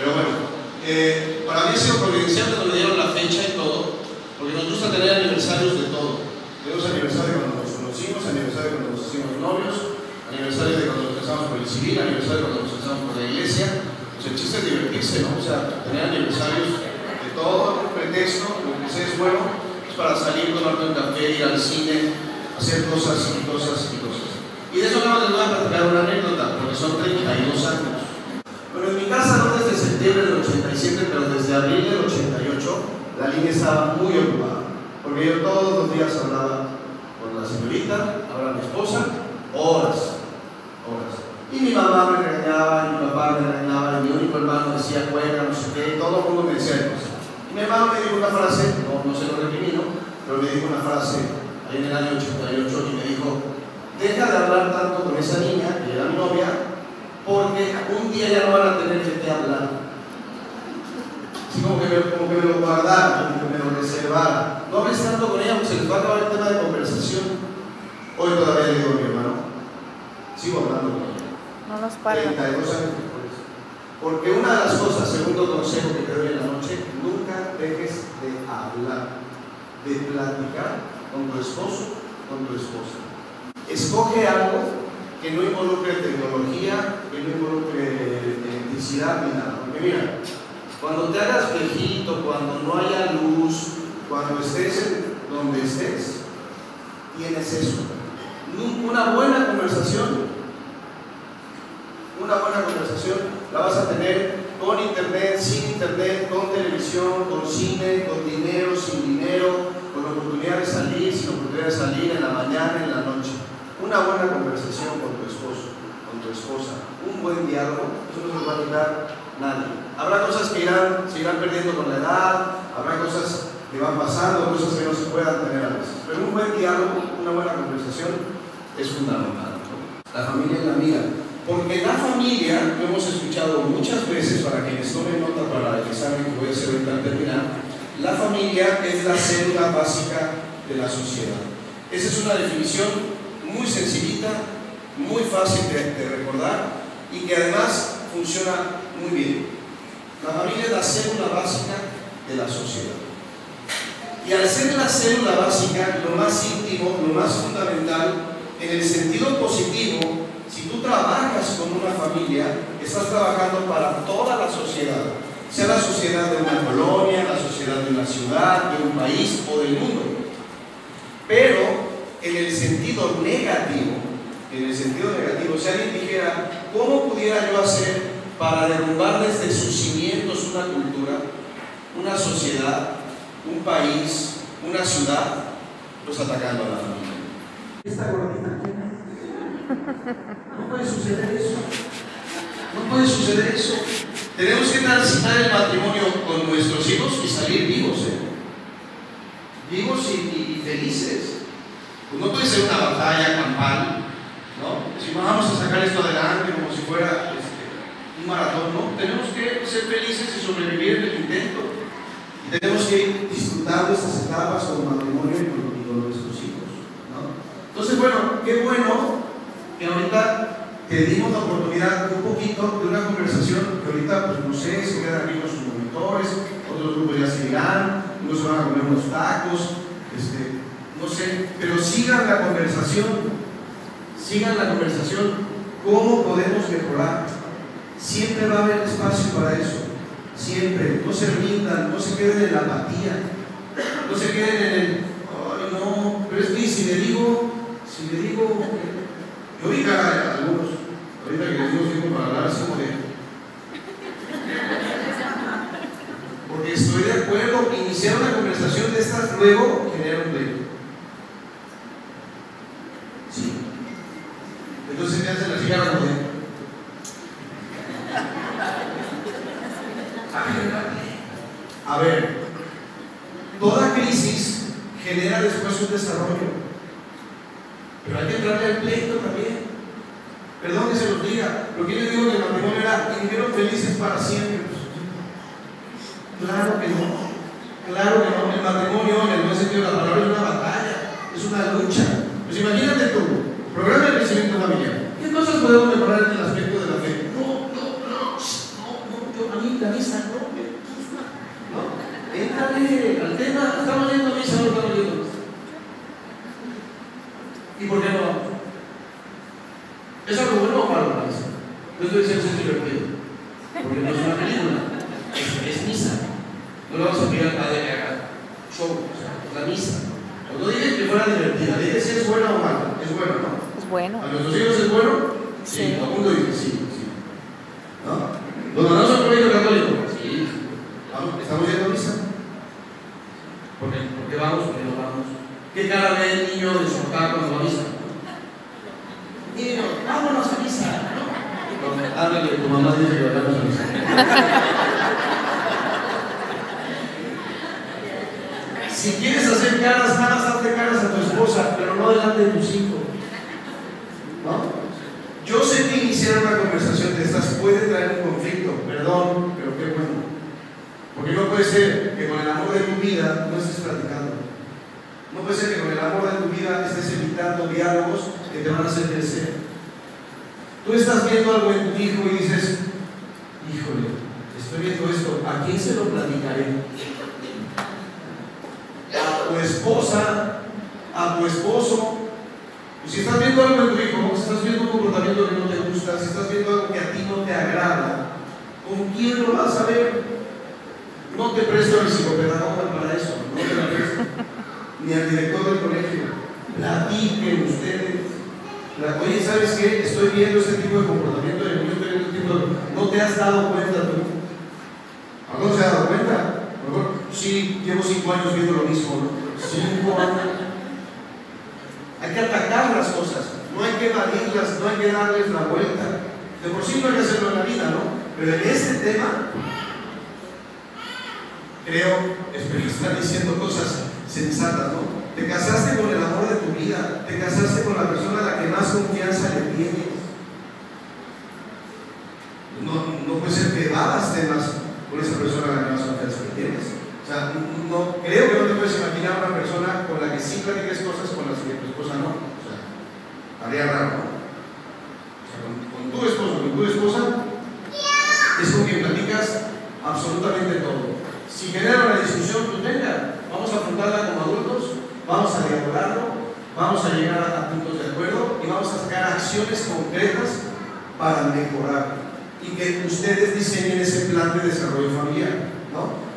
Pero bueno, eh, para mí ha sido providencial cuando me dieron la fecha y todo, porque nos gusta tener aniversarios de todo. Tenemos aniversario cuando nos conocimos, aniversario cuando nos hicimos novios, aniversario de cuando nos casamos por el civil, aniversario cuando nos casamos por la iglesia. Pues el chiste es divertirse, ¿no? O sea, tener aniversarios de todo, un pretexto, lo que sea es bueno, es para salir, tomarte un café, ir al cine, hacer cosas y cosas y cosas. Y de eso nada más les voy a platicar una anécdota, porque son 32 años. Pero en mi casa no desde septiembre del 87, pero desde abril del 88, la línea estaba muy ocupada. Porque yo todos los días hablaba con la señorita, ahora mi esposa, horas, horas. Y mi mamá me regañaba, y mi papá me regañaba, y mi único hermano decía, bueno, no sé qué, todo el mundo me decía cosas. Y mi hermano me dijo una frase, no, no se lo recrimino, pero me dijo una frase ahí en el año 88 y me dijo, deja de hablar tanto con esa niña, que era mi novia, porque un día ya no van a tener que te hablar. Así como que me, como que me lo guardaron, como que me lo reservaron. No hables tanto con ella porque se les va a acabar el tema de conversación. Hoy todavía le digo a mi hermano, sigo hablando con ella. No nos pagan. 32 años después. Porque una de las cosas, segundo consejo que te doy en la noche, nunca dejes de hablar, de platicar con tu esposo, con tu esposa. Escoge algo que no involucre tecnología, que no involucre electricidad ni nada. Porque mira, cuando te hagas viejito, cuando no haya luz, cuando estés donde estés, tienes eso. Una buena conversación una buena conversación la vas a tener con internet, sin internet, con televisión, con cine, con dinero, sin dinero, con oportunidad de salir, sin oportunidad de salir en la mañana, en la noche. Una buena conversación con tu esposo, con tu esposa, un buen diálogo, eso no se va a quitar nadie. Habrá cosas que irán, se irán perdiendo con la edad, habrá cosas que van pasando, cosas que no se puedan tener a veces. Pero un buen diálogo, una buena conversación es fundamental. La familia es la amiga. Porque la familia, lo hemos escuchado muchas veces para quienes tomen nota para el examen que voy a hacer ahorita al terminar, la familia es la célula básica de la sociedad. Esa es una definición muy sencillita, muy fácil de, recordar y que además funciona muy bien. La familia es la célula básica de la sociedad. Y al ser la célula básica, lo más íntimo, lo más fundamental, en el sentido positivo, si tú trabajas con una familia, estás trabajando para toda la sociedad, sea la sociedad de una colonia, la sociedad de una ciudad, de un país o del mundo. Sentido negativo, en el sentido negativo, si alguien dijera, ¿cómo pudiera yo hacer para derrumbar desde sus cimientos una cultura, una sociedad, un país, una ciudad? Pues atacando a la familia. Esta gordita no puede suceder eso. No puede suceder eso. Tenemos que transitar el matrimonio con nuestros hijos y salir vivos, ¿eh? Vivos y, y- y felices. Pues no puede ser una batalla campal, ¿no? Si vamos a sacar esto adelante como si fuera este, un maratón, ¿no? Tenemos que ser felices y sobrevivir en el intento. Y tenemos que ir disfrutando estas etapas con matrimonio y con, y con nuestros hijos, ¿no? Entonces, bueno, qué bueno que ahorita te dimos la oportunidad un poquito de una conversación que ahorita, pues no sé, se quedan aquí con sus monitores, otros grupos ya se irán, unos van a comer unos tacos, este, no sé, pero sigan la conversación, sigan la conversación, cómo podemos mejorar. Siempre va a haber espacio para eso, siempre, no se rindan, no se queden en la apatía, no se queden en el, ay no, pero es que si le digo, si le digo, yo vi cara de algunos, ahorita que les digo tiempo para hablar así como de. Porque estoy de acuerdo, iniciar una conversación de estas luego genera un pleito. Sí. Entonces me hacen así cara como de. A ver, toda genera después un desarrollo. Pero hay que entrarle al pleito también. Perdón que se los diga, lo que yo les digo que el matrimonio era vivieron felices para siempre. Claro que no. Claro que no. El matrimonio, en el buen sentido de la palabra, es una batalla, es una lucha. Pues imagínate tú, programa de crecimiento familiar. ¿Qué cosas podemos mejorar en el aspecto de la fe? No, no, no, no, no, yo, a mí, a mí ¿Y por qué no vamos? ¿Es algo bueno o malo la misa? No estoy diciendo que es divertido, porque no es una película, es, es misa. No le vamos a pedir al padre que haga show, o sea, es la misa. No dije que fuera divertida, dije si es buena o mala. Es bueno, ¿no? Es bueno. ¿A nuestros hijos es bueno? Sí. Todo el mundo dice sí, sí. ¿No? ¿Los mandamos al colegio católico? Sí. ¿Vamos? ¿Estamos yendo a misa? ¿Por qué? ¿Por qué vamos? ¿Por qué no vamos? ¿Qué cara ve el niño de su papá cuando va a misa? Niño, vámonos a misa. Tu mamá dice que. Si quieres hacer caras, nada más hazle caras a tu esposa, pero no delante de tus hijos. ¿No? Yo sé que iniciar una conversación de estas puede traer un conflicto, perdón, pero qué bueno. Porque no puede ser que con el amor de tu vida no estés platicando. No puede ser que con el amor de tu vida estés evitando diálogos que te van a hacer crecer. Tú estás viendo algo en tu hijo y dices, híjole, estoy viendo esto, ¿a quién se lo platicaré? A tu esposa, a tu esposo, si estás viendo algo en tu hijo, si estás viendo un comportamiento que no te gusta, si estás viendo algo que a ti no te agrada, ¿con quién lo vas a ver? No te presto al psicopedagoga para eso, no te la presto. Ni al director del colegio. Platiquen ustedes. La- Oye, ¿sabes qué? Estoy viendo este tipo de comportamiento de niño, estoy viendo este tipo de... ¿No te has dado cuenta tú? ¿A se ha dado cuenta? Sí, llevo cinco años viendo lo mismo, ¿no? Cinco años. Hay que atacar las cosas, no hay que evadirlas, no hay que darles la vuelta. De por sí no hay que hacerlo en la vida, ¿no? Pero en este tema, creo, espero estar diciendo cosas sensatas, ¿no? Te casaste con el amor de tu vida, te casaste con la persona a la que más confianza le tienes. No, no puede ser que evadas temas con esa persona a la que más confianza le tienes. O sea, no, creo que no te puedes imaginar una persona con la que sí platiques cosas con las que tu esposa no. O sea, estaría raro, ¿no? O sea, con, con tu esposo, con tu esposa, es con quien platicas absolutamente todo. Si genera una discusión, pues venga, vamos a afrontarla como adultos, vamos a dialogarlo, vamos a llegar a, a puntos de acuerdo y vamos a sacar acciones concretas para mejorar y que ustedes diseñen ese plan de desarrollo familiar, ¿no?